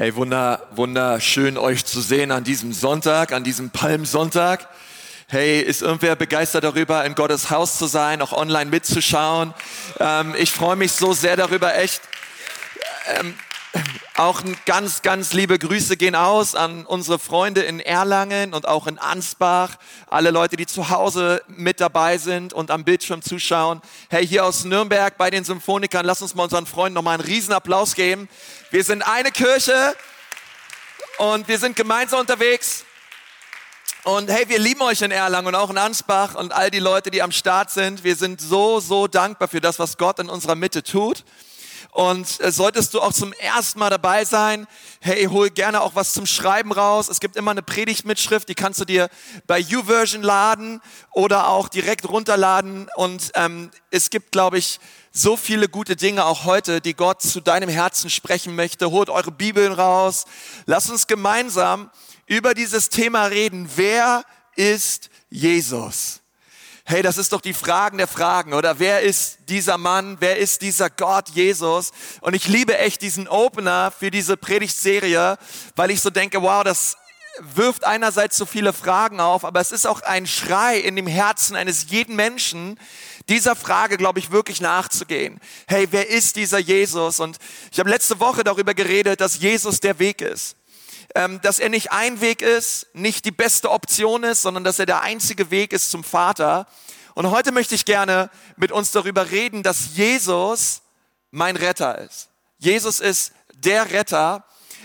Hey, wunder, wunderschön euch zu sehen an diesem Sonntag, an diesem Palmsonntag. Hey, ist irgendwer begeistert darüber, in Gottes Haus zu sein, auch online mitzuschauen? Ähm, ich freue mich so sehr darüber, echt. Ähm, auch ganz, ganz liebe Grüße gehen aus an unsere Freunde in Erlangen und auch in Ansbach, alle Leute, die zu Hause mit dabei sind und am Bildschirm zuschauen. Hey, hier aus Nürnberg bei den Symphonikern, lass uns mal unseren Freunden nochmal einen Riesenapplaus geben. Wir sind eine Kirche und wir sind gemeinsam unterwegs. Und hey, wir lieben euch in Erlangen und auch in Ansbach und all die Leute, die am Start sind. Wir sind so, so dankbar für das, was Gott in unserer Mitte tut. Und äh, solltest du auch zum ersten Mal dabei sein, hey, hol gerne auch was zum Schreiben raus. Es gibt immer eine Predigtmitschrift, die kannst du dir bei YouVersion laden oder auch direkt runterladen. Und ähm, es gibt, glaube ich, so viele gute Dinge auch heute, die Gott zu deinem Herzen sprechen möchte. Holt eure Bibeln raus. Lass uns gemeinsam über dieses Thema reden. Wer ist Jesus? Hey, das ist doch die Fragen der Fragen, oder? Wer ist dieser Mann? Wer ist dieser Gott, Jesus? Und ich liebe echt diesen Opener für diese Predigtserie, weil ich so denke, wow, das wirft einerseits so viele Fragen auf, aber es ist auch ein Schrei in dem Herzen eines jeden Menschen, dieser Frage, glaube ich, wirklich nachzugehen. Hey, wer ist dieser Jesus? Und ich habe letzte Woche darüber geredet, dass Jesus der Weg ist dass er nicht ein Weg ist, nicht die beste Option ist, sondern dass er der einzige Weg ist zum Vater. Und heute möchte ich gerne mit uns darüber reden, dass Jesus mein Retter ist. Jesus ist der Retter.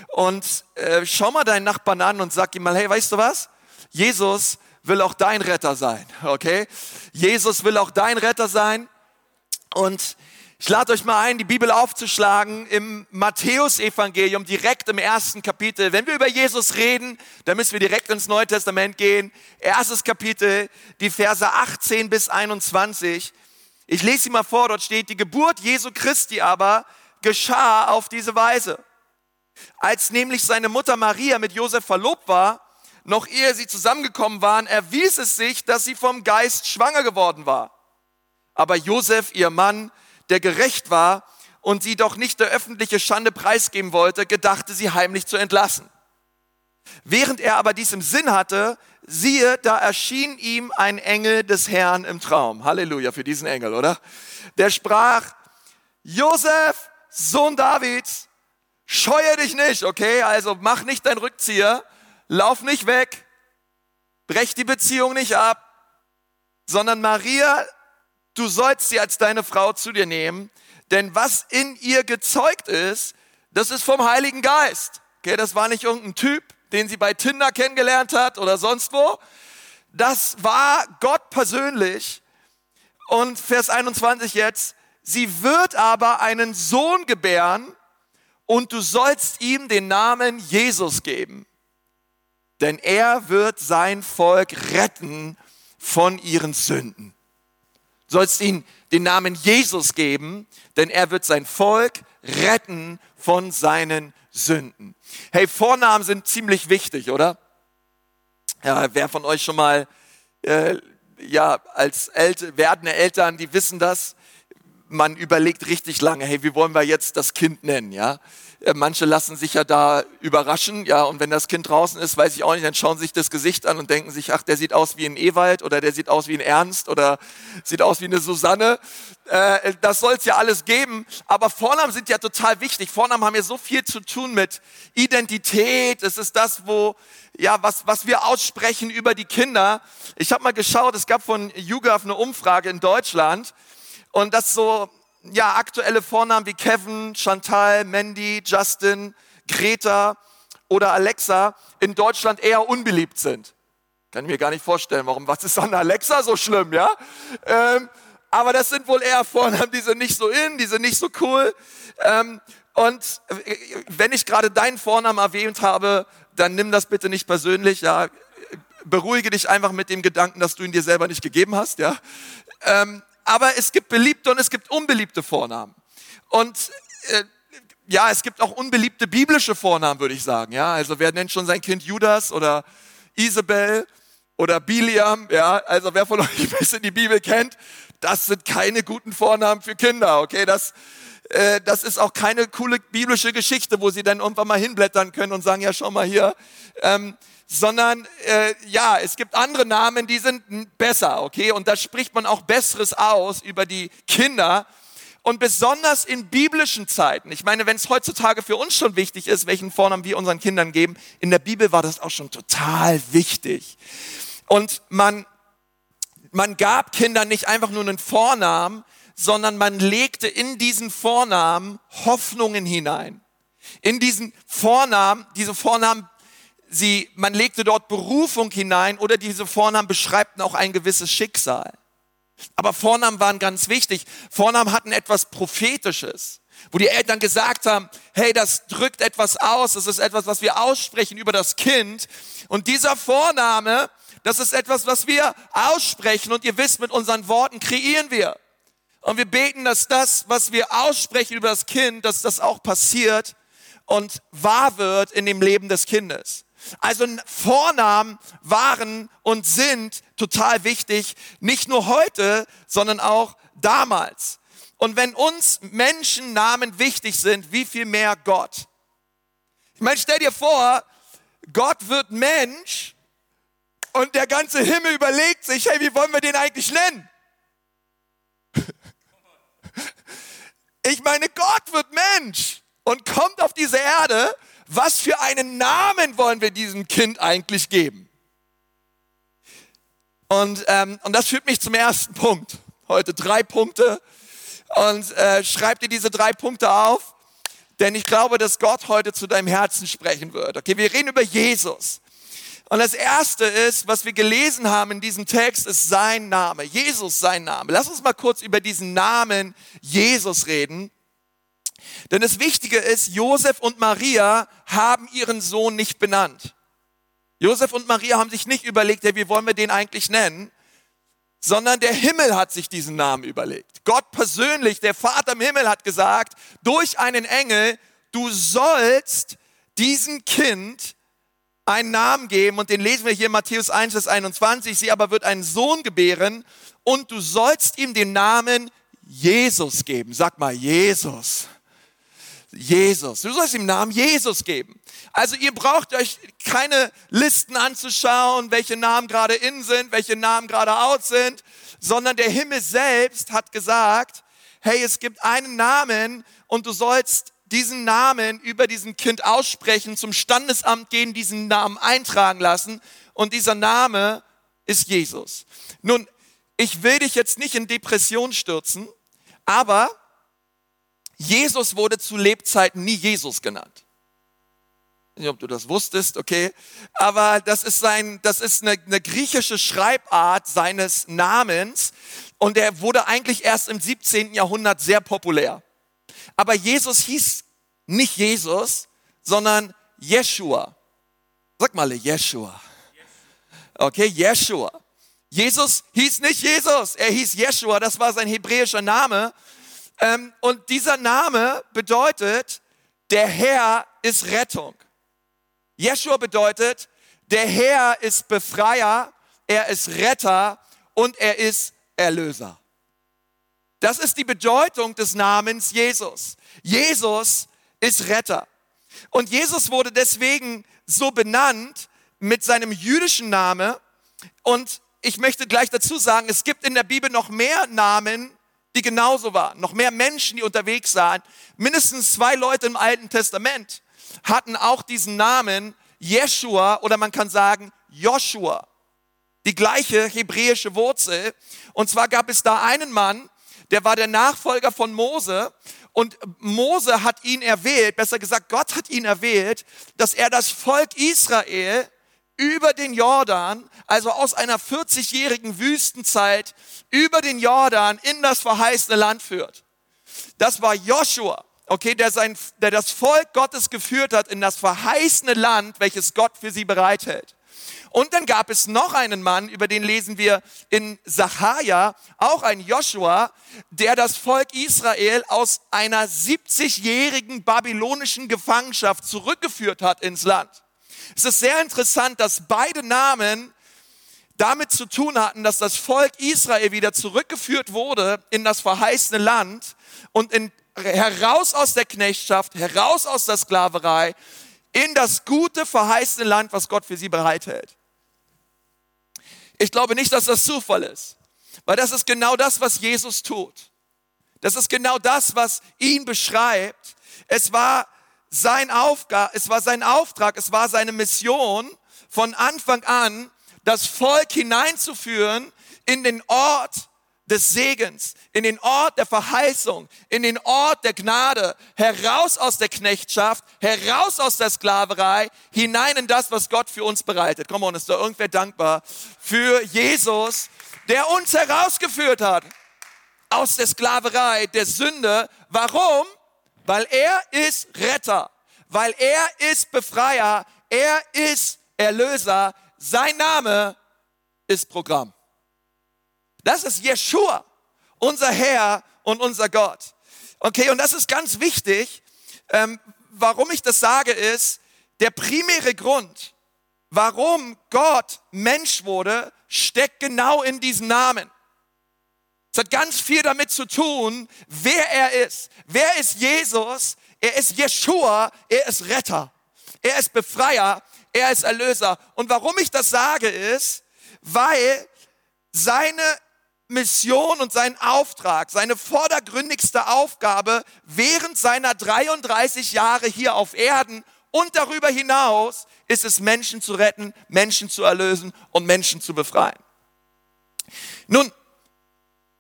Und äh, schau mal deinen Nachbarn an und sag ihm mal, hey, weißt du was? Jesus will auch dein Retter sein, okay? Jesus will auch dein Retter sein. Und ich lade euch mal ein, die Bibel aufzuschlagen im Matthäusevangelium, direkt im ersten Kapitel. Wenn wir über Jesus reden, dann müssen wir direkt ins Neue Testament gehen. Erstes Kapitel, die Verse 18 bis 21. Ich lese sie mal vor, dort steht, die Geburt Jesu Christi aber geschah auf diese Weise. Als nämlich seine Mutter Maria mit Josef verlobt war, noch ehe sie zusammengekommen waren, erwies es sich, dass sie vom Geist schwanger geworden war. Aber Josef, ihr Mann, der gerecht war und sie doch nicht der öffentliche Schande preisgeben wollte, gedachte sie heimlich zu entlassen. Während er aber dies im Sinn hatte, siehe, da erschien ihm ein Engel des Herrn im Traum. Halleluja für diesen Engel, oder? Der sprach, Josef, Sohn Davids, scheue dich nicht, okay? Also mach nicht dein Rückzieher, lauf nicht weg, brech die Beziehung nicht ab, sondern Maria, du sollst sie als deine Frau zu dir nehmen, denn was in ihr gezeugt ist, das ist vom Heiligen Geist. Okay, das war nicht irgendein Typ, den sie bei Tinder kennengelernt hat oder sonst wo. Das war Gott persönlich. Und Vers 21 jetzt, sie wird aber einen Sohn gebären und du sollst ihm den Namen Jesus geben. Denn er wird sein Volk retten von ihren Sünden sollst ihn den Namen Jesus geben, denn er wird sein Volk retten von seinen Sünden. Hey, Vornamen sind ziemlich wichtig, oder? Ja, wer von euch schon mal, äh, ja, als El werdende Eltern, die wissen das, man überlegt richtig lange, hey, wie wollen wir jetzt das Kind nennen, ja? Äh, manche lassen sich ja da überraschen, ja, und wenn das Kind draußen ist, weiß ich auch nicht, dann schauen sich das Gesicht an und denken sich, ach, der sieht aus wie ein Ewald oder der sieht aus wie ein Ernst oder sieht aus wie eine Susanne. Äh, das soll es ja alles geben, aber Vornamen sind ja total wichtig. Vornamen haben ja so viel zu tun mit Identität. Es ist das, wo, ja, was, was wir aussprechen über die Kinder. Ich habe mal geschaut, es gab von YouGov eine Umfrage in Deutschland und das so ja, aktuelle Vornamen wie Kevin, Chantal, Mandy, Justin, Greta oder Alexa in Deutschland eher unbeliebt sind. Kann ich mir gar nicht vorstellen, warum, was ist an Alexa so schlimm, ja? Ähm, aber das sind wohl eher Vornamen, die sind nicht so in, die sind nicht so cool. Ähm, und äh, wenn ich gerade deinen Vornamen erwähnt habe, dann nimm das bitte nicht persönlich, ja? Beruhige dich einfach mit dem Gedanken, dass du ihn dir selber nicht gegeben hast, ja? Ähm, aber es gibt beliebte und es gibt unbeliebte Vornamen. Und äh, ja, es gibt auch unbeliebte biblische Vornamen, würde ich sagen. Ja, also wer nennt schon sein Kind Judas oder Isabel oder Biliam? Ja, also wer von euch ein bisschen die Bibel kennt, das sind keine guten Vornamen für Kinder. Okay, das äh, das ist auch keine coole biblische Geschichte, wo sie dann irgendwann mal hinblättern können und sagen, ja, schau mal hier. Ähm, sondern äh, ja, es gibt andere Namen, die sind besser, okay? Und da spricht man auch Besseres aus über die Kinder. Und besonders in biblischen Zeiten, ich meine, wenn es heutzutage für uns schon wichtig ist, welchen Vornamen wir unseren Kindern geben, in der Bibel war das auch schon total wichtig. Und man, man gab Kindern nicht einfach nur einen Vornamen, sondern man legte in diesen Vornamen Hoffnungen hinein. In diesen Vornamen, diese Vornamen, sie, man legte dort Berufung hinein oder diese Vornamen beschreibten auch ein gewisses Schicksal. Aber Vornamen waren ganz wichtig. Vornamen hatten etwas Prophetisches, wo die Eltern gesagt haben, hey, das drückt etwas aus, das ist etwas, was wir aussprechen über das Kind. Und dieser Vorname, das ist etwas, was wir aussprechen und ihr wisst, mit unseren Worten kreieren wir. Und wir beten, dass das, was wir aussprechen über das Kind, dass das auch passiert und wahr wird in dem Leben des Kindes. Also Vornamen waren und sind total wichtig, nicht nur heute, sondern auch damals. Und wenn uns Menschen Namen wichtig sind, wie viel mehr Gott? Ich meine, stell dir vor, Gott wird Mensch und der ganze Himmel überlegt sich, hey, wie wollen wir den eigentlich nennen? Ich meine, Gott wird Mensch und kommt auf diese Erde was für einen Namen wollen wir diesem Kind eigentlich geben? Und, ähm, und das führt mich zum ersten Punkt. Heute drei Punkte. Und äh, schreib dir diese drei Punkte auf, denn ich glaube, dass Gott heute zu deinem Herzen sprechen wird. Okay, wir reden über Jesus. Und das erste ist, was wir gelesen haben in diesem Text, ist sein Name. Jesus sein Name. Lass uns mal kurz über diesen Namen Jesus reden. Denn das Wichtige ist, Josef und Maria haben ihren Sohn nicht benannt. Josef und Maria haben sich nicht überlegt, ja, wie wollen wir den eigentlich nennen, sondern der Himmel hat sich diesen Namen überlegt. Gott persönlich, der Vater im Himmel hat gesagt, durch einen Engel, du sollst diesem Kind einen Namen geben und den lesen wir hier in Matthäus 1, Vers 21, sie aber wird einen Sohn gebären und du sollst ihm den Namen Jesus geben. Sag mal, Jesus. Jesus. Du sollst ihm Namen Jesus geben. Also ihr braucht euch keine Listen anzuschauen, welche Namen gerade in sind, welche Namen gerade out sind, sondern der Himmel selbst hat gesagt, hey, es gibt einen Namen und du sollst diesen Namen über diesen Kind aussprechen, zum Standesamt gehen, diesen Namen eintragen lassen und dieser Name ist Jesus. Nun, ich will dich jetzt nicht in Depression stürzen, aber Jesus wurde zu Lebzeiten nie Jesus genannt. Ich weiß nicht, ob du das wusstest, okay. Aber das ist sein, das ist eine, eine griechische Schreibart seines Namens. Und er wurde eigentlich erst im 17. Jahrhundert sehr populär. Aber Jesus hieß nicht Jesus, sondern Jeshua. Sag mal, Jeshua. Okay, Jeshua. Jesus hieß nicht Jesus, er hieß Jeshua, das war sein hebräischer Name. Ähm, und dieser Name bedeutet, der Herr ist Rettung. Jeshua bedeutet, der Herr ist Befreier, er ist Retter und er ist Erlöser. Das ist die Bedeutung des Namens Jesus. Jesus ist Retter. Und Jesus wurde deswegen so benannt mit seinem jüdischen Namen. Und ich möchte gleich dazu sagen, es gibt in der Bibel noch mehr Namen, die genauso waren. Noch mehr Menschen, die unterwegs waren. Mindestens zwei Leute im Alten Testament hatten auch diesen Namen Jeshua oder man kann sagen Joshua. Die gleiche hebräische Wurzel. Und zwar gab es da einen Mann, der war der Nachfolger von Mose und Mose hat ihn erwählt, besser gesagt, Gott hat ihn erwählt, dass er das Volk Israel über den Jordan, also aus einer 40-jährigen Wüstenzeit, über den Jordan in das verheißene Land führt. Das war Joshua, okay, der, sein, der das Volk Gottes geführt hat in das verheißene Land, welches Gott für sie bereithält. Und dann gab es noch einen Mann, über den lesen wir in Sacharja, auch ein Joshua, der das Volk Israel aus einer 70-jährigen babylonischen Gefangenschaft zurückgeführt hat ins Land. Es ist sehr interessant, dass beide Namen damit zu tun hatten, dass das Volk Israel wieder zurückgeführt wurde in das verheißene Land und in heraus aus der Knechtschaft, heraus aus der Sklaverei, in das gute, verheißene Land, was Gott für sie bereithält. Ich glaube nicht, dass das Zufall ist, weil das ist genau das, was Jesus tut. Das ist genau das, was ihn beschreibt. Es war sein Aufgabe, es war sein Auftrag, es war seine Mission von Anfang an, das Volk hineinzuführen in den Ort des Segens, in den Ort der Verheißung, in den Ort der Gnade, heraus aus der Knechtschaft, heraus aus der Sklaverei, hinein in das, was Gott für uns bereitet. Komm on, ist da irgendwer dankbar für Jesus, der uns herausgeführt hat aus der Sklaverei, der Sünde. Warum? Weil er ist Retter, weil er ist Befreier, er ist Erlöser, sein Name ist Programm. Das ist Jeshua, unser Herr und unser Gott. Okay, und das ist ganz wichtig. Ähm, warum ich das sage, ist, der primäre Grund, warum Gott Mensch wurde, steckt genau in diesem Namen. Es hat ganz viel damit zu tun, wer er ist. Wer ist Jesus? Er ist Jeshua, er ist Retter, er ist Befreier, er ist Erlöser. Und warum ich das sage, ist, weil seine Mission und sein Auftrag, seine vordergründigste Aufgabe während seiner 33 Jahre hier auf Erden und darüber hinaus ist es, Menschen zu retten, Menschen zu erlösen und Menschen zu befreien. Nun,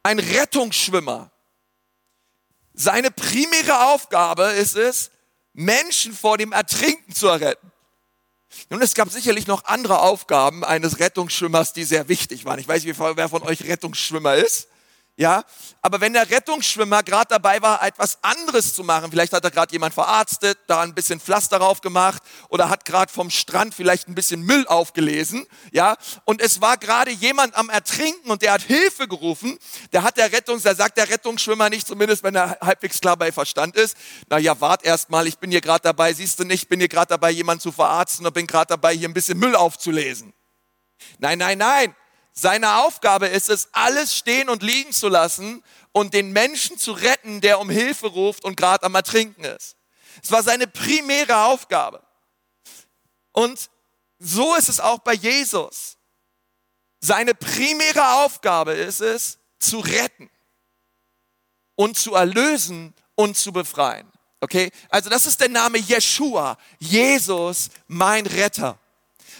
ein Rettungsschwimmer, seine primäre Aufgabe ist es, Menschen vor dem Ertrinken zu retten. Nun, es gab sicherlich noch andere Aufgaben eines Rettungsschwimmers, die sehr wichtig waren. Ich weiß nicht, wer von euch Rettungsschwimmer ist. Ja, aber wenn der Rettungsschwimmer gerade dabei war, etwas anderes zu machen, vielleicht hat er gerade jemand verarztet, da ein bisschen Pflaster drauf gemacht oder hat gerade vom Strand vielleicht ein bisschen Müll aufgelesen, ja, und es war gerade jemand am Ertrinken und der hat Hilfe gerufen, der hat der Rettungs, da sagt der Rettungsschwimmer nicht, zumindest wenn er halbwegs klar bei Verstand ist, na ja, wart erst mal, ich bin hier gerade dabei, siehst du nicht, ich bin hier gerade dabei, jemand zu verarzten und bin gerade dabei, hier ein bisschen Müll aufzulesen. Nein, nein, nein. Seine Aufgabe ist es, alles stehen und liegen zu lassen und den Menschen zu retten, der um Hilfe ruft und gerade am Ertrinken ist. Es war seine primäre Aufgabe. Und so ist es auch bei Jesus. Seine primäre Aufgabe ist es, zu retten und zu erlösen und zu befreien. Okay? Also das ist der Name Jeshua. Jesus, mein Retter.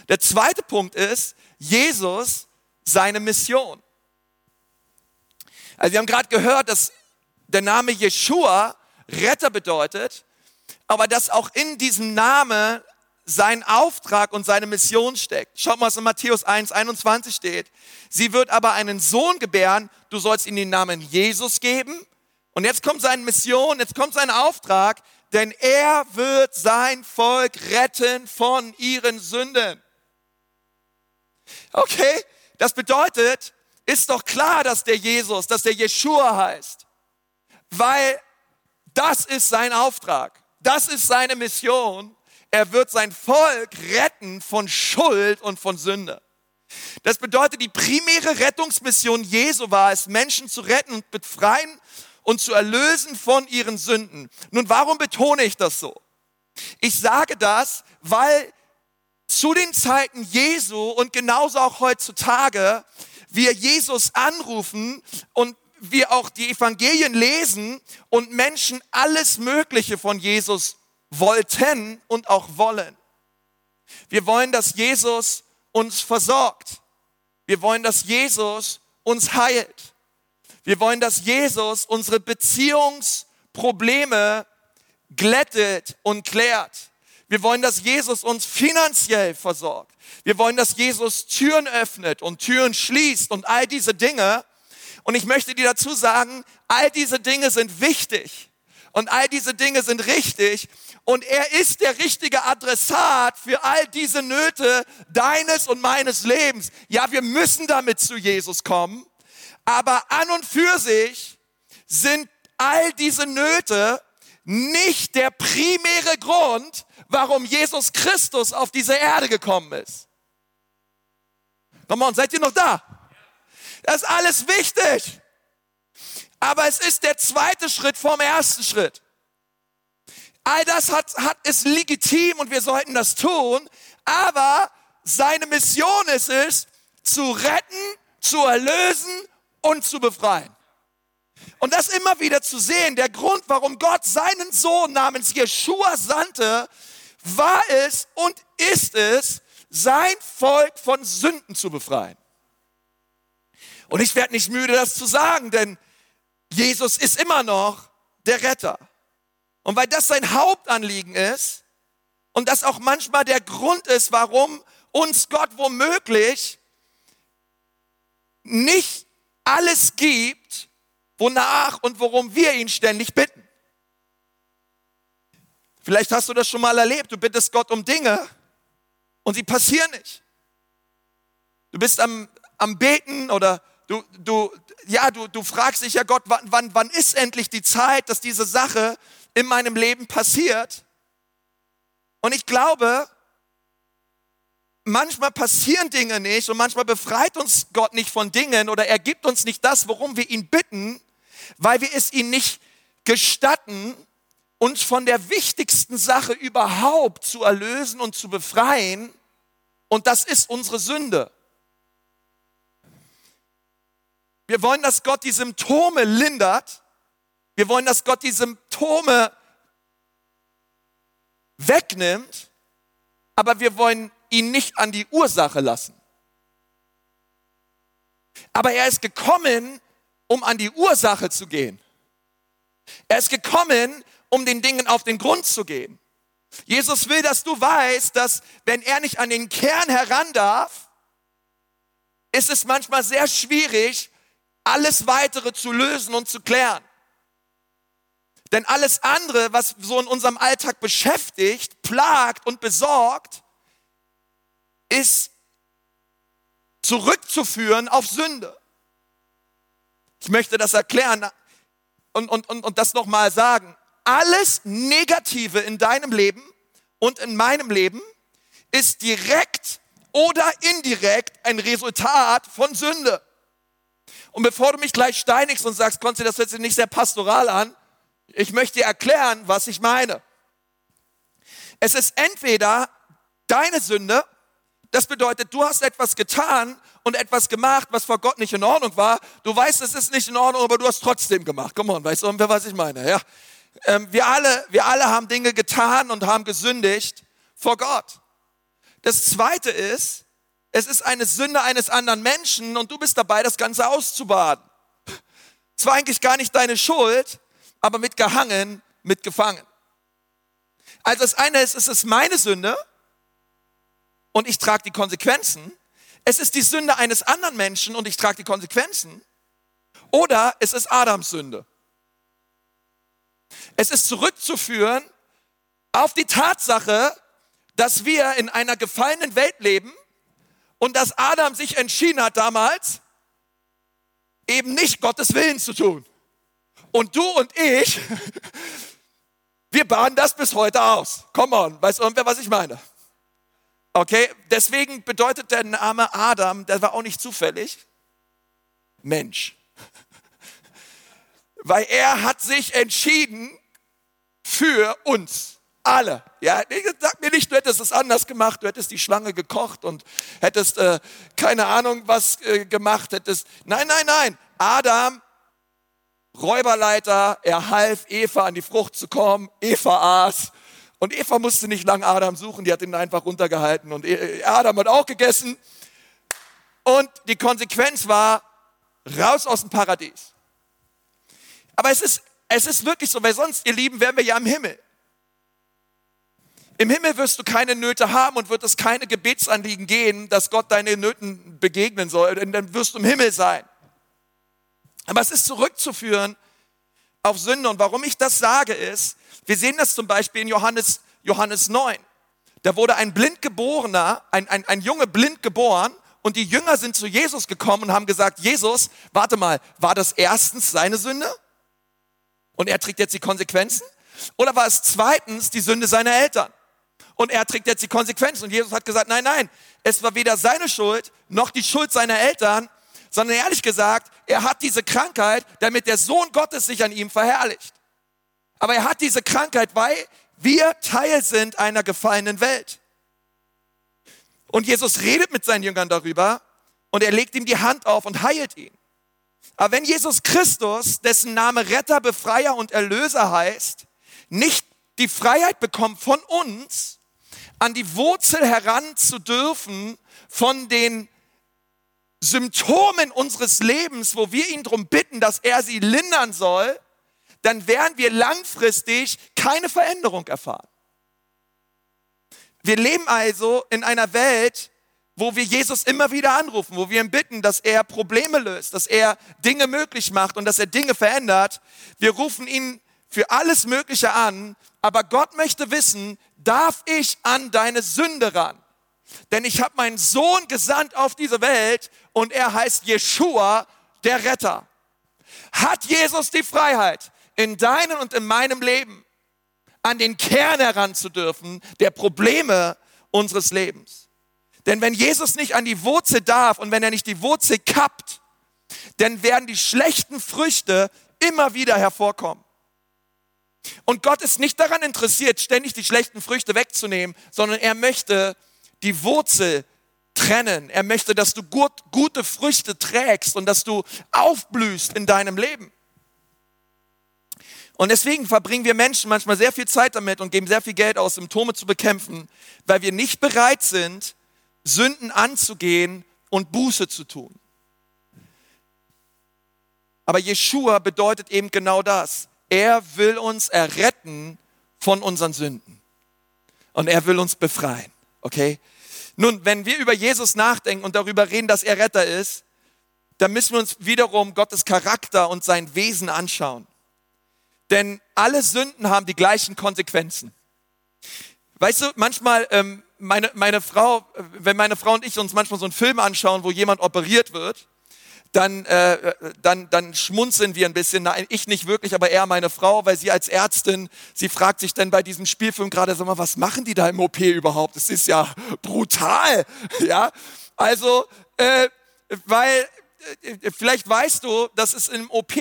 Der zweite Punkt ist, Jesus seine Mission. Also wir haben gerade gehört, dass der Name Jeshua Retter bedeutet, aber dass auch in diesem Namen sein Auftrag und seine Mission steckt. Schaut mal, was in Matthäus 1, 21 steht. Sie wird aber einen Sohn gebären, du sollst ihm den Namen Jesus geben. Und jetzt kommt seine Mission, jetzt kommt sein Auftrag, denn er wird sein Volk retten von ihren Sünden. Okay, das bedeutet, ist doch klar, dass der Jesus, dass der Jeshua heißt, weil das ist sein Auftrag, das ist seine Mission. Er wird sein Volk retten von Schuld und von Sünde. Das bedeutet, die primäre Rettungsmission Jesu war es, Menschen zu retten und befreien und zu erlösen von ihren Sünden. Nun, warum betone ich das so? Ich sage das, weil zu den Zeiten Jesu und genauso auch heutzutage wir Jesus anrufen und wir auch die Evangelien lesen und Menschen alles Mögliche von Jesus wollten und auch wollen. Wir wollen, dass Jesus uns versorgt. Wir wollen, dass Jesus uns heilt. Wir wollen, dass Jesus unsere Beziehungsprobleme glättet und klärt. Wir wollen, dass Jesus uns finanziell versorgt. Wir wollen, dass Jesus Türen öffnet und Türen schließt und all diese Dinge. Und ich möchte dir dazu sagen, all diese Dinge sind wichtig und all diese Dinge sind richtig und er ist der richtige Adressat für all diese Nöte deines und meines Lebens. Ja, wir müssen damit zu Jesus kommen, aber an und für sich sind all diese Nöte nicht der primäre Grund, warum Jesus Christus auf diese Erde gekommen ist. Come on, seid ihr noch da? Das ist alles wichtig. Aber es ist der zweite Schritt vom ersten Schritt. All das hat, hat, ist legitim und wir sollten das tun. Aber seine Mission ist es, zu retten, zu erlösen und zu befreien. Und das immer wieder zu sehen, der Grund, warum Gott seinen Sohn namens Jeshua sandte, war es und ist es, sein Volk von Sünden zu befreien. Und ich werde nicht müde, das zu sagen, denn Jesus ist immer noch der Retter. Und weil das sein Hauptanliegen ist und das auch manchmal der Grund ist, warum uns Gott womöglich nicht alles gibt, wonach und worum wir ihn ständig bitten. Vielleicht hast du das schon mal erlebt. Du bittest Gott um Dinge und sie passieren nicht. Du bist am, am Beten oder du, du, ja, du, du fragst dich ja Gott, wann, wann, wann ist endlich die Zeit, dass diese Sache in meinem Leben passiert? Und ich glaube, manchmal passieren Dinge nicht und manchmal befreit uns Gott nicht von Dingen oder er gibt uns nicht das, worum wir ihn bitten, weil wir es ihm nicht gestatten, uns von der wichtigsten Sache überhaupt zu erlösen und zu befreien. Und das ist unsere Sünde. Wir wollen, dass Gott die Symptome lindert. Wir wollen, dass Gott die Symptome wegnimmt. Aber wir wollen ihn nicht an die Ursache lassen. Aber er ist gekommen, um an die Ursache zu gehen. Er ist gekommen, um den Dingen auf den Grund zu gehen. Jesus will, dass du weißt, dass wenn er nicht an den Kern heran darf, ist es manchmal sehr schwierig, alles weitere zu lösen und zu klären. Denn alles andere, was so in unserem Alltag beschäftigt, plagt und besorgt, ist zurückzuführen auf Sünde. Ich möchte das erklären und, und, und, und das nochmal sagen. Alles Negative in deinem Leben und in meinem Leben ist direkt oder indirekt ein Resultat von Sünde. Und bevor du mich gleich steinigst und sagst, Konzi, das hört sich nicht sehr pastoral an, ich möchte dir erklären, was ich meine. Es ist entweder deine Sünde das bedeutet, du hast etwas getan und etwas gemacht, was vor Gott nicht in Ordnung war. Du weißt, es ist nicht in Ordnung, aber du hast trotzdem gemacht. Komm on, weißt du, was ich meine? Ja? Ähm, wir, alle, wir alle haben Dinge getan und haben gesündigt vor Gott. Das zweite ist, es ist eine Sünde eines anderen Menschen und du bist dabei, das Ganze auszubaden. Es war eigentlich gar nicht deine Schuld, aber mitgehangen, mitgefangen. Also das eine ist, es ist meine Sünde und ich trage die Konsequenzen. Es ist die Sünde eines anderen Menschen und ich trage die Konsequenzen. Oder es ist Adams Sünde. Es ist zurückzuführen auf die Tatsache, dass wir in einer gefallenen Welt leben und dass Adam sich entschieden hat damals, eben nicht Gottes Willen zu tun. Und du und ich, wir baden das bis heute aus. Come on, weiß irgendwer, was ich meine? Okay, deswegen bedeutet der Name Adam, der war auch nicht zufällig, Mensch. Weil er hat sich entschieden für uns alle. Ja, sag mir nicht, du hättest es anders gemacht, du hättest die Schlange gekocht und hättest äh, keine Ahnung was äh, gemacht, hättest. Nein, nein, nein. Adam, Räuberleiter, er half Eva an die Frucht zu kommen. Eva aß und Eva musste nicht lang Adam suchen, die hat ihn einfach runtergehalten. Und e- Adam hat auch gegessen. Und die Konsequenz war, raus aus dem Paradies. Aber es ist, es ist wirklich so, weil sonst, ihr Lieben, wären wir ja im Himmel. Im Himmel wirst du keine Nöte haben und wird es keine Gebetsanliegen gehen, dass Gott deine Nöten begegnen soll, denn dann wirst du im Himmel sein. Aber es ist zurückzuführen auf Sünde. Und warum ich das sage, ist, wir sehen das zum Beispiel in Johannes, Johannes 9. Da wurde ein Blindgeborener, ein, ein, ein Junge blind geboren und die Jünger sind zu Jesus gekommen und haben gesagt, Jesus, warte mal, war das erstens seine Sünde? Und er trägt jetzt die Konsequenzen? Oder war es zweitens die Sünde seiner Eltern? Und er trägt jetzt die Konsequenzen. Und Jesus hat gesagt, nein, nein, es war weder seine Schuld noch die Schuld seiner Eltern, sondern ehrlich gesagt, er hat diese Krankheit, damit der Sohn Gottes sich an ihm verherrlicht. Aber er hat diese Krankheit, weil wir Teil sind einer gefallenen Welt. Und Jesus redet mit seinen Jüngern darüber und er legt ihm die Hand auf und heilt ihn. Aber wenn Jesus Christus, dessen Name Retter, Befreier und Erlöser heißt, nicht die Freiheit bekommt von uns, an die Wurzel heran zu dürfen von den Symptomen unseres Lebens, wo wir ihn darum bitten, dass er sie lindern soll, dann werden wir langfristig keine Veränderung erfahren. Wir leben also in einer Welt, wo wir Jesus immer wieder anrufen, wo wir ihn bitten, dass er Probleme löst, dass er Dinge möglich macht und dass er Dinge verändert. Wir rufen ihn für alles Mögliche an, aber Gott möchte wissen, darf ich an deine Sünde ran? Denn ich habe meinen Sohn gesandt auf diese Welt und er heißt Jeshua, der Retter. Hat Jesus die Freiheit, in deinem und in meinem Leben an den Kern heranzudürfen der Probleme unseres Lebens? Denn wenn Jesus nicht an die Wurzel darf und wenn er nicht die Wurzel kappt, dann werden die schlechten Früchte immer wieder hervorkommen. Und Gott ist nicht daran interessiert, ständig die schlechten Früchte wegzunehmen, sondern er möchte die Wurzel trennen. Er möchte, dass du gut, gute Früchte trägst und dass du aufblühst in deinem Leben. Und deswegen verbringen wir Menschen manchmal sehr viel Zeit damit und geben sehr viel Geld aus, Symptome zu bekämpfen, weil wir nicht bereit sind, Sünden anzugehen und Buße zu tun. Aber Jeshua bedeutet eben genau das. Er will uns erretten von unseren Sünden. Und er will uns befreien. Okay? Nun, wenn wir über Jesus nachdenken und darüber reden, dass er Retter ist, dann müssen wir uns wiederum Gottes Charakter und sein Wesen anschauen. Denn alle Sünden haben die gleichen Konsequenzen. Weißt du, manchmal, ähm, meine, meine Frau, wenn meine Frau und ich uns manchmal so einen Film anschauen, wo jemand operiert wird, dann, äh, dann, dann schmunzeln wir ein bisschen. Nein, ich nicht wirklich, aber eher meine Frau, weil sie als Ärztin, sie fragt sich dann bei diesem Spielfilm gerade, sag mal, was machen die da im OP überhaupt? Es ist ja brutal, ja. Also, äh, weil äh, vielleicht weißt du, dass es im OP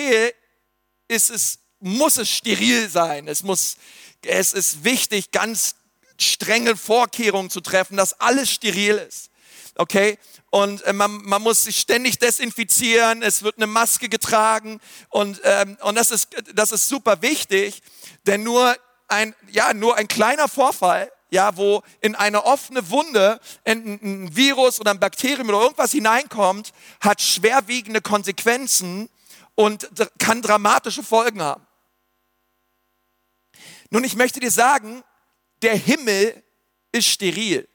ist es muss es steril sein. Es muss, es ist wichtig, ganz strenge Vorkehrungen zu treffen, dass alles steril ist. Okay? Und äh, man, man muss sich ständig desinfizieren, es wird eine Maske getragen und, ähm, und das, ist, das ist super wichtig, denn nur ein, ja, nur ein kleiner Vorfall, ja, wo in eine offene Wunde ein, ein Virus oder ein Bakterium oder irgendwas hineinkommt, hat schwerwiegende Konsequenzen und kann dramatische Folgen haben. Nun, ich möchte dir sagen, der Himmel ist steril.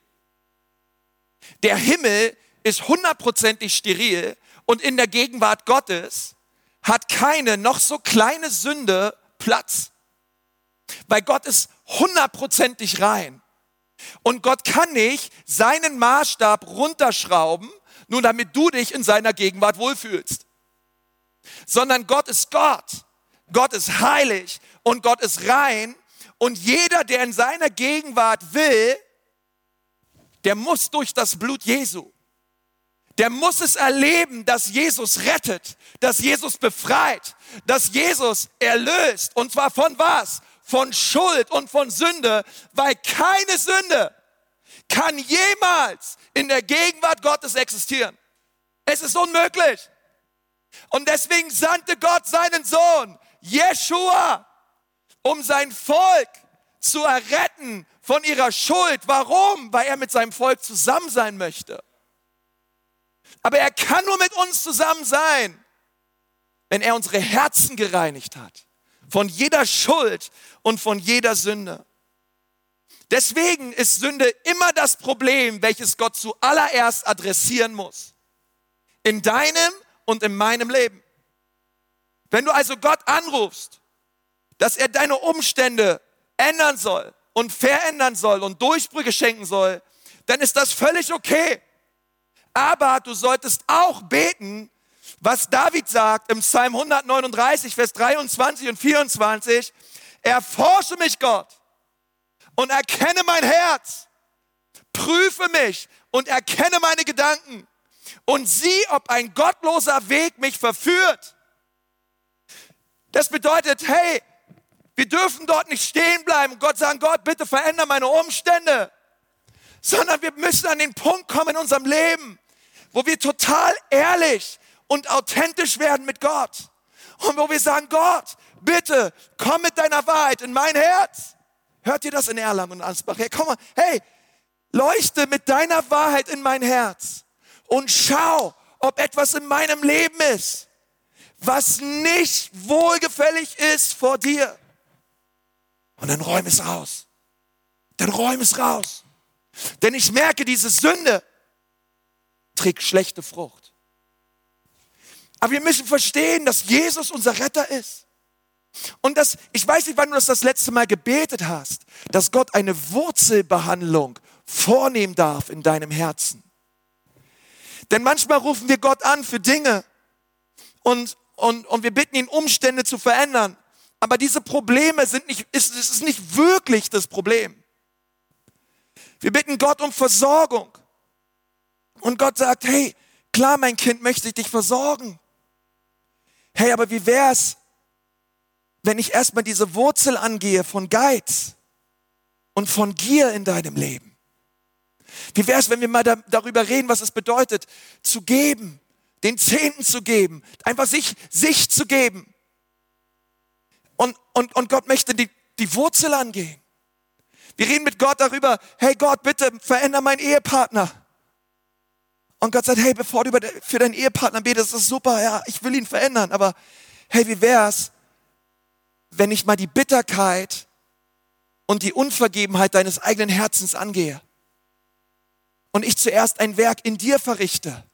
Der Himmel ist hundertprozentig steril und in der Gegenwart Gottes hat keine noch so kleine Sünde Platz. Weil Gott ist hundertprozentig rein. Und Gott kann nicht seinen Maßstab runterschrauben, nur damit du dich in seiner Gegenwart wohlfühlst. Sondern Gott ist Gott. Gott ist heilig und Gott ist rein. Und jeder, der in seiner Gegenwart will, der muss durch das Blut Jesu. Der muss es erleben, dass Jesus rettet, dass Jesus befreit, dass Jesus erlöst. Und zwar von was? Von Schuld und von Sünde, weil keine Sünde kann jemals in der Gegenwart Gottes existieren. Es ist unmöglich. Und deswegen sandte Gott seinen Sohn, Jeshua, um sein Volk zu erretten von ihrer Schuld. Warum? Weil er mit seinem Volk zusammen sein möchte. Aber er kann nur mit uns zusammen sein, wenn er unsere Herzen gereinigt hat. Von jeder Schuld und von jeder Sünde. Deswegen ist Sünde immer das Problem, welches Gott zuallererst adressieren muss. In deinem und in meinem Leben. Wenn du also Gott anrufst, dass er deine Umstände ändern soll, und verändern soll und Durchbrüche schenken soll, dann ist das völlig okay. Aber du solltest auch beten, was David sagt im Psalm 139, Vers 23 und 24. Erforsche mich, Gott, und erkenne mein Herz. Prüfe mich und erkenne meine Gedanken. und sieh, ob ein gottloser Weg mich verführt. Das bedeutet, hey, wir dürfen dort nicht stehen bleiben und Gott sagen, Gott, bitte verändere meine Umstände, sondern wir müssen an den Punkt kommen in unserem Leben, wo wir total ehrlich und authentisch werden mit Gott. Und wo wir sagen, Gott, bitte komm mit deiner Wahrheit in mein Herz. Hört ihr das in Erlangen und Ansbach? Hey, komm mal, hey, leuchte mit deiner Wahrheit in mein Herz und schau, ob etwas in meinem Leben ist, was nicht wohlgefällig ist vor dir. Und dann räum es raus. Dann räum es raus. Denn ich merke, diese Sünde trägt schlechte Frucht. Aber wir müssen verstehen, dass Jesus unser Retter ist. Und das, ich weiß nicht, wann du das das letzte Mal gebetet hast, dass Gott eine Wurzelbehandlung vornehmen darf in deinem Herzen. Denn manchmal rufen wir Gott an für Dinge und, und, und wir bitten ihn, Umstände zu verändern. Aber diese Probleme sind nicht, ist, ist nicht wirklich das Problem. Wir bitten Gott um Versorgung. Und Gott sagt, hey, klar, mein Kind, möchte ich dich versorgen. Hey, aber wie wär's, wenn ich erstmal diese Wurzel angehe von Geiz und von Gier in deinem Leben? Wie wär's, wenn wir mal da, darüber reden, was es bedeutet, zu geben, den Zehnten zu geben, einfach sich, sich zu geben. Und, und, Gott möchte die, die Wurzel angehen. Wir reden mit Gott darüber, hey Gott, bitte veränder meinen Ehepartner. Und Gott sagt, hey, bevor du für deinen Ehepartner betest, das ist super, ja, ich will ihn verändern, aber hey, wie wär's, wenn ich mal die Bitterkeit und die Unvergebenheit deines eigenen Herzens angehe und ich zuerst ein Werk in dir verrichte?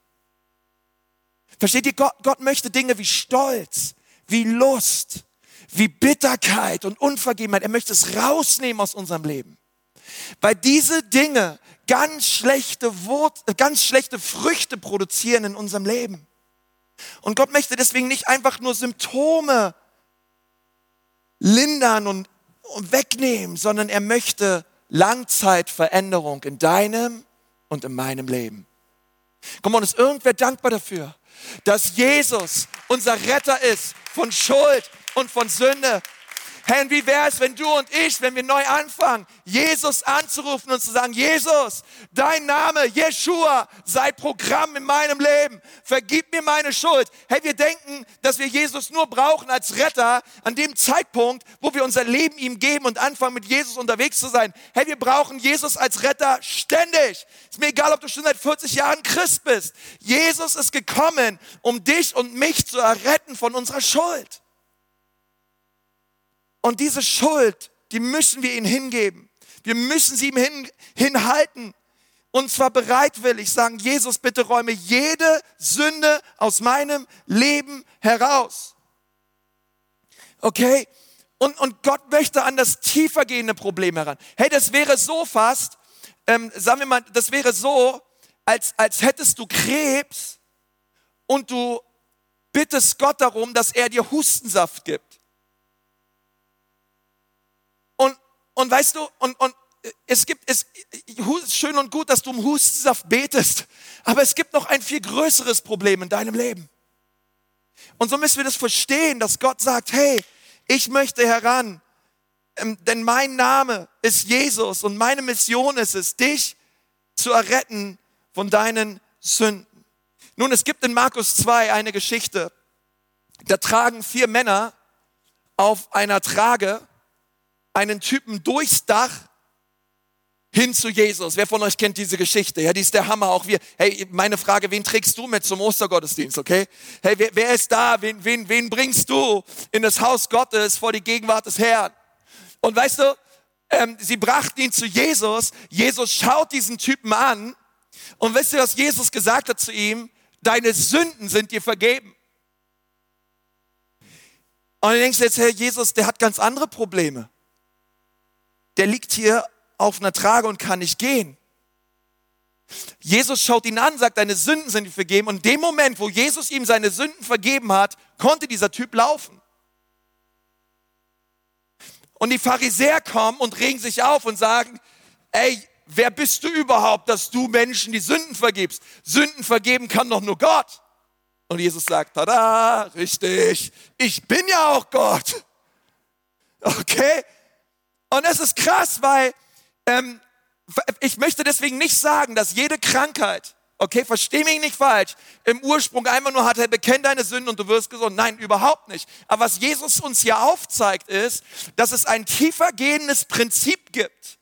Versteht ihr, Gott, Gott möchte Dinge wie Stolz, wie Lust, wie Bitterkeit und Unvergebenheit. Er möchte es rausnehmen aus unserem Leben. Weil diese Dinge ganz schlechte, Wort, ganz schlechte Früchte produzieren in unserem Leben. Und Gott möchte deswegen nicht einfach nur Symptome lindern und, und wegnehmen, sondern er möchte Langzeitveränderung in deinem und in meinem Leben. Komm on, ist irgendwer dankbar dafür, dass Jesus unser Retter ist von Schuld und von Sünde Herr, wie wäre es, wenn du und ich, wenn wir neu anfangen, Jesus anzurufen und zu sagen, Jesus, dein Name, Jeshua, sei Programm in meinem Leben. Vergib mir meine Schuld. Hey, wir denken, dass wir Jesus nur brauchen als Retter an dem Zeitpunkt, wo wir unser Leben ihm geben und anfangen, mit Jesus unterwegs zu sein. Hey, wir brauchen Jesus als Retter ständig. Ist mir egal, ob du schon seit 40 Jahren Christ bist. Jesus ist gekommen, um dich und mich zu erretten von unserer Schuld. Und diese Schuld, die müssen wir ihm hingeben. Wir müssen sie ihm hin, hinhalten. Und zwar bereitwillig sagen, Jesus, bitte räume jede Sünde aus meinem Leben heraus. Okay? Und, und Gott möchte an das tiefergehende Problem heran. Hey, das wäre so fast, ähm, sagen wir mal, das wäre so, als, als hättest du Krebs und du bittest Gott darum, dass er dir Hustensaft gibt. Und weißt du, und, und es gibt, es ist schön und gut, dass du um Hustensaft betest, aber es gibt noch ein viel größeres Problem in deinem Leben. Und so müssen wir das verstehen, dass Gott sagt, hey, ich möchte heran, ähm, denn mein Name ist Jesus und meine Mission ist es, dich zu erretten von deinen Sünden. Nun, es gibt in Markus 2 eine Geschichte, da tragen vier Männer auf einer Trage einen Typen durchs Dach hin zu Jesus. Wer von euch kennt diese Geschichte? Ja, die ist der Hammer. Auch wir. Hey, meine Frage, wen trägst du mit zum Ostergottesdienst, okay? Hey, wer, wer ist da? Wen, wen, wen bringst du in das Haus Gottes vor die Gegenwart des Herrn? Und weißt du, ähm, sie brachten ihn zu Jesus. Jesus schaut diesen Typen an. Und wisst ihr, was Jesus gesagt hat zu ihm? Deine Sünden sind dir vergeben. Und du denkst jetzt, Herr Jesus, der hat ganz andere Probleme der liegt hier auf einer Trage und kann nicht gehen. Jesus schaut ihn an, sagt, deine Sünden sind vergeben. Und in dem Moment, wo Jesus ihm seine Sünden vergeben hat, konnte dieser Typ laufen. Und die Pharisäer kommen und regen sich auf und sagen, ey, wer bist du überhaupt, dass du Menschen die Sünden vergibst? Sünden vergeben kann doch nur Gott. Und Jesus sagt, tada, richtig, ich bin ja auch Gott. Okay? Und es ist krass, weil ähm, ich möchte deswegen nicht sagen, dass jede Krankheit, okay, versteh mich nicht falsch, im Ursprung einfach nur hat, er bekennt deine Sünden und du wirst gesund. Nein, überhaupt nicht. Aber was Jesus uns hier aufzeigt, ist, dass es ein tiefer gehendes Prinzip gibt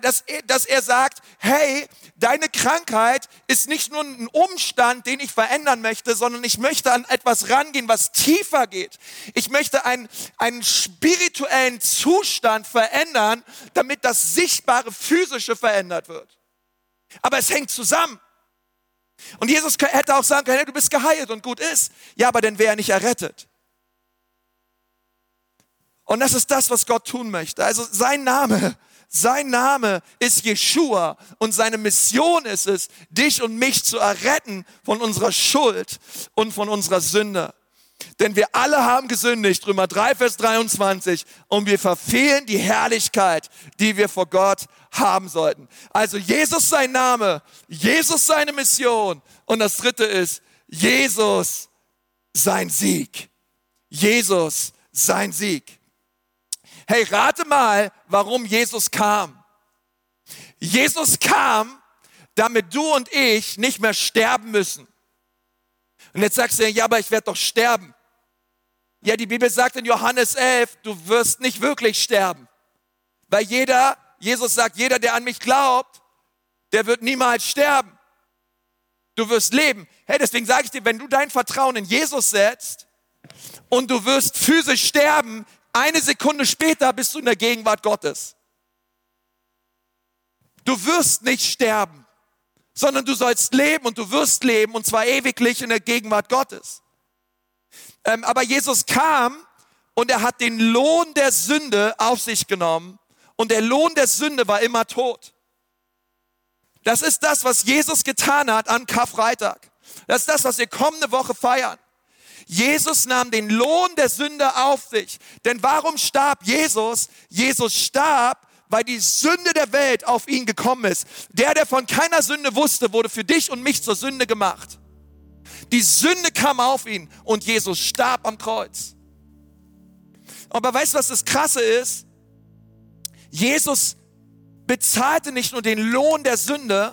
dass er, dass er sagt, hey, deine Krankheit ist nicht nur ein Umstand, den ich verändern möchte, sondern ich möchte an etwas rangehen, was tiefer geht. Ich möchte einen, einen spirituellen Zustand verändern, damit das sichtbare physische verändert wird. Aber es hängt zusammen. Und Jesus hätte auch sagen können, hey, du bist geheilt und gut ist. Ja, aber dann wäre er nicht errettet. Und das ist das, was Gott tun möchte. Also sein Name sein Name ist Jeshua und seine Mission ist es, dich und mich zu erretten von unserer Schuld und von unserer Sünde. Denn wir alle haben gesündigt, Römer 3, Vers 23, und wir verfehlen die Herrlichkeit, die wir vor Gott haben sollten. Also Jesus sein Name, Jesus seine Mission und das dritte ist Jesus sein Sieg. Jesus sein Sieg. Hey, rate mal, warum Jesus kam. Jesus kam, damit du und ich nicht mehr sterben müssen. Und jetzt sagst du, ja, aber ich werde doch sterben. Ja, die Bibel sagt in Johannes 11, du wirst nicht wirklich sterben. Weil jeder, Jesus sagt, jeder, der an mich glaubt, der wird niemals sterben. Du wirst leben. Hey, deswegen sage ich dir, wenn du dein Vertrauen in Jesus setzt und du wirst physisch sterben, eine Sekunde später bist du in der Gegenwart Gottes. Du wirst nicht sterben, sondern du sollst leben und du wirst leben und zwar ewiglich in der Gegenwart Gottes. Ähm, aber Jesus kam und er hat den Lohn der Sünde auf sich genommen und der Lohn der Sünde war immer tot. Das ist das, was Jesus getan hat an Karfreitag. Das ist das, was wir kommende Woche feiern. Jesus nahm den Lohn der Sünde auf sich. Denn warum starb Jesus? Jesus starb, weil die Sünde der Welt auf ihn gekommen ist. Der, der von keiner Sünde wusste, wurde für dich und mich zur Sünde gemacht. Die Sünde kam auf ihn und Jesus starb am Kreuz. Aber weißt du, was das Krasse ist? Jesus bezahlte nicht nur den Lohn der Sünde,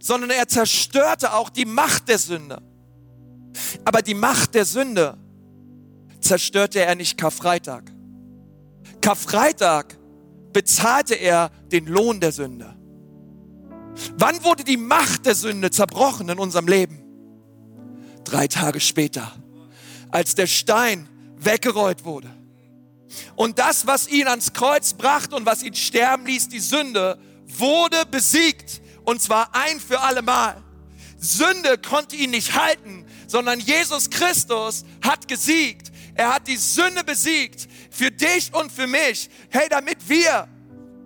sondern er zerstörte auch die Macht der Sünde. Aber die Macht der Sünde zerstörte er nicht Karfreitag. Karfreitag bezahlte er den Lohn der Sünde. Wann wurde die Macht der Sünde zerbrochen in unserem Leben? Drei Tage später, als der Stein weggerollt wurde. Und das, was ihn ans Kreuz brachte und was ihn sterben ließ, die Sünde, wurde besiegt. Und zwar ein für alle Mal. Sünde konnte ihn nicht halten, sondern Jesus Christus hat gesiegt. Er hat die Sünde besiegt für dich und für mich. Hey, damit wir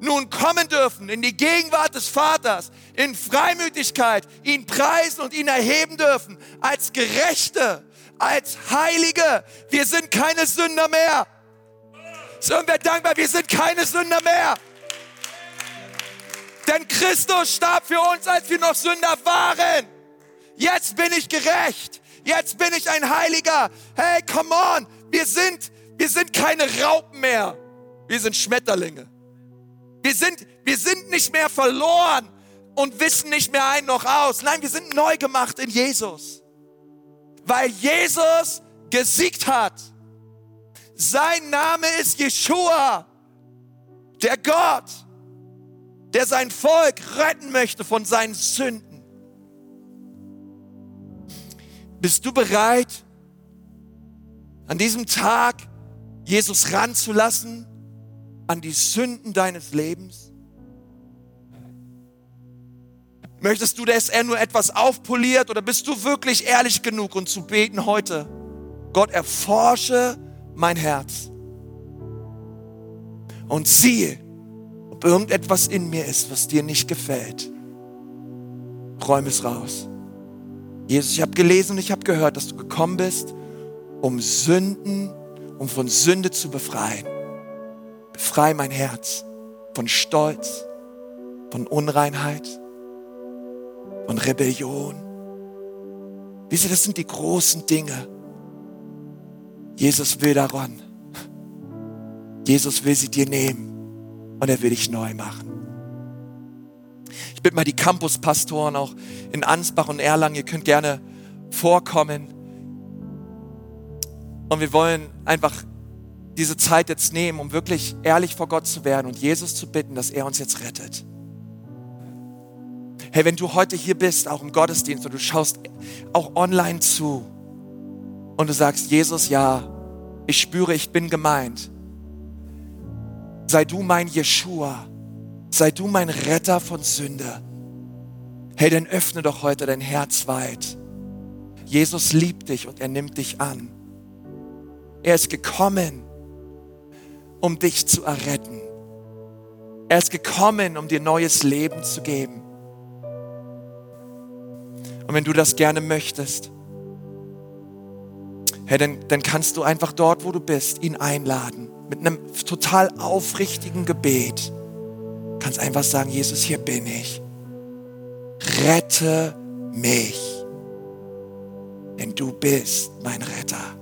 nun kommen dürfen in die Gegenwart des Vaters, in Freimütigkeit, ihn preisen und ihn erheben dürfen als Gerechte, als Heilige. Wir sind keine Sünder mehr. Sind wir dankbar, wir sind keine Sünder mehr. Denn Christus starb für uns, als wir noch Sünder waren. Jetzt bin ich gerecht. Jetzt bin ich ein Heiliger. Hey, come on. Wir sind, wir sind keine Raupen mehr. Wir sind Schmetterlinge. Wir sind, wir sind nicht mehr verloren und wissen nicht mehr ein noch aus. Nein, wir sind neu gemacht in Jesus. Weil Jesus gesiegt hat. Sein Name ist Jeshua, der Gott, der sein Volk retten möchte von seinen Sünden. Bist du bereit, an diesem Tag Jesus ranzulassen an die Sünden deines Lebens? Möchtest du, dass er nur etwas aufpoliert oder bist du wirklich ehrlich genug und zu beten heute? Gott, erforsche mein Herz und siehe, ob irgendetwas in mir ist, was dir nicht gefällt. Räum es raus. Jesus, ich habe gelesen und ich habe gehört, dass du gekommen bist, um Sünden, um von Sünde zu befreien. Befreie mein Herz von Stolz, von Unreinheit, von Rebellion. Wisst ihr, das sind die großen Dinge. Jesus will daran. Jesus will sie dir nehmen und er will dich neu machen. Ich bitte mal die Campuspastoren auch in Ansbach und Erlangen, ihr könnt gerne vorkommen. Und wir wollen einfach diese Zeit jetzt nehmen, um wirklich ehrlich vor Gott zu werden und Jesus zu bitten, dass er uns jetzt rettet. Hey, wenn du heute hier bist, auch im Gottesdienst und du schaust auch online zu und du sagst, Jesus, ja, ich spüre, ich bin gemeint. Sei du mein Jeshua. Sei du mein Retter von Sünde. Hey, dann öffne doch heute dein Herz weit. Jesus liebt dich und er nimmt dich an. Er ist gekommen, um dich zu erretten. Er ist gekommen, um dir neues Leben zu geben. Und wenn du das gerne möchtest, hey, dann, dann kannst du einfach dort, wo du bist, ihn einladen. Mit einem total aufrichtigen Gebet. Kannst einfach sagen, Jesus, hier bin ich. Rette mich. Denn du bist mein Retter.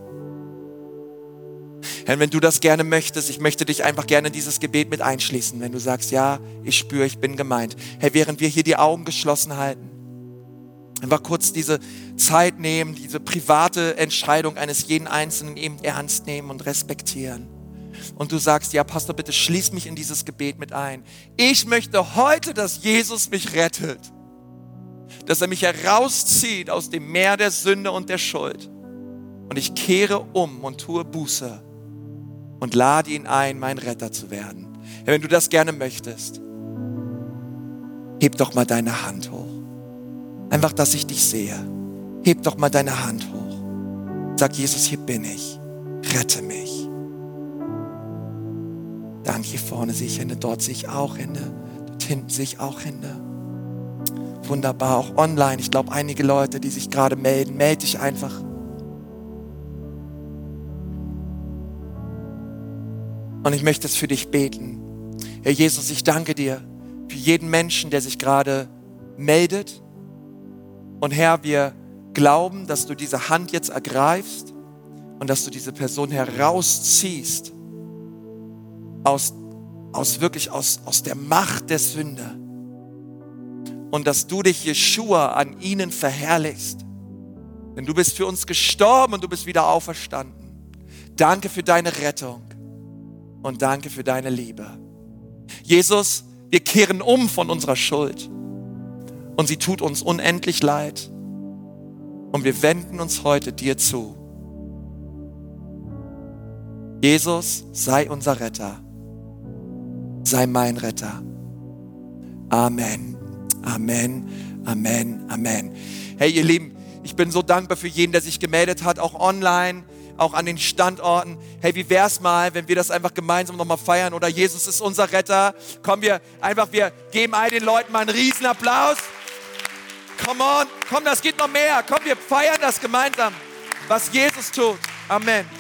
Herr, wenn du das gerne möchtest, ich möchte dich einfach gerne in dieses Gebet mit einschließen. Wenn du sagst, ja, ich spüre, ich bin gemeint. Herr, während wir hier die Augen geschlossen halten, einfach kurz diese Zeit nehmen, diese private Entscheidung eines jeden Einzelnen eben ernst nehmen und respektieren. Und du sagst, ja, Pastor, bitte schließ mich in dieses Gebet mit ein. Ich möchte heute, dass Jesus mich rettet. Dass er mich herauszieht aus dem Meer der Sünde und der Schuld. Und ich kehre um und tue Buße und lade ihn ein, mein Retter zu werden. Ja, wenn du das gerne möchtest, heb doch mal deine Hand hoch. Einfach, dass ich dich sehe. Heb doch mal deine Hand hoch. Sag, Jesus, hier bin ich. Rette mich. Danke, hier vorne sehe ich Hände, dort sehe ich auch Hände, dort hinten sehe ich auch Hände. Wunderbar, auch online. Ich glaube, einige Leute, die sich gerade melden, melde dich einfach. Und ich möchte es für dich beten. Herr Jesus, ich danke dir für jeden Menschen, der sich gerade meldet und Herr, wir glauben, dass du diese Hand jetzt ergreifst und dass du diese Person herausziehst aus, aus wirklich aus, aus der Macht der Sünde. Und dass du dich, Jeshua, an ihnen verherrlichst. Denn du bist für uns gestorben und du bist wieder auferstanden. Danke für deine Rettung und danke für deine Liebe. Jesus, wir kehren um von unserer Schuld und sie tut uns unendlich leid. Und wir wenden uns heute dir zu. Jesus, sei unser Retter. Sei mein Retter. Amen. Amen. Amen. Amen. Hey, ihr Lieben, ich bin so dankbar für jeden, der sich gemeldet hat, auch online, auch an den Standorten. Hey, wie wär's mal, wenn wir das einfach gemeinsam nochmal feiern? Oder Jesus ist unser Retter. Kommen wir einfach, wir geben all den Leuten mal einen riesen Applaus. Come on, komm, das geht noch mehr. Komm, wir feiern das gemeinsam, was Jesus tut. Amen.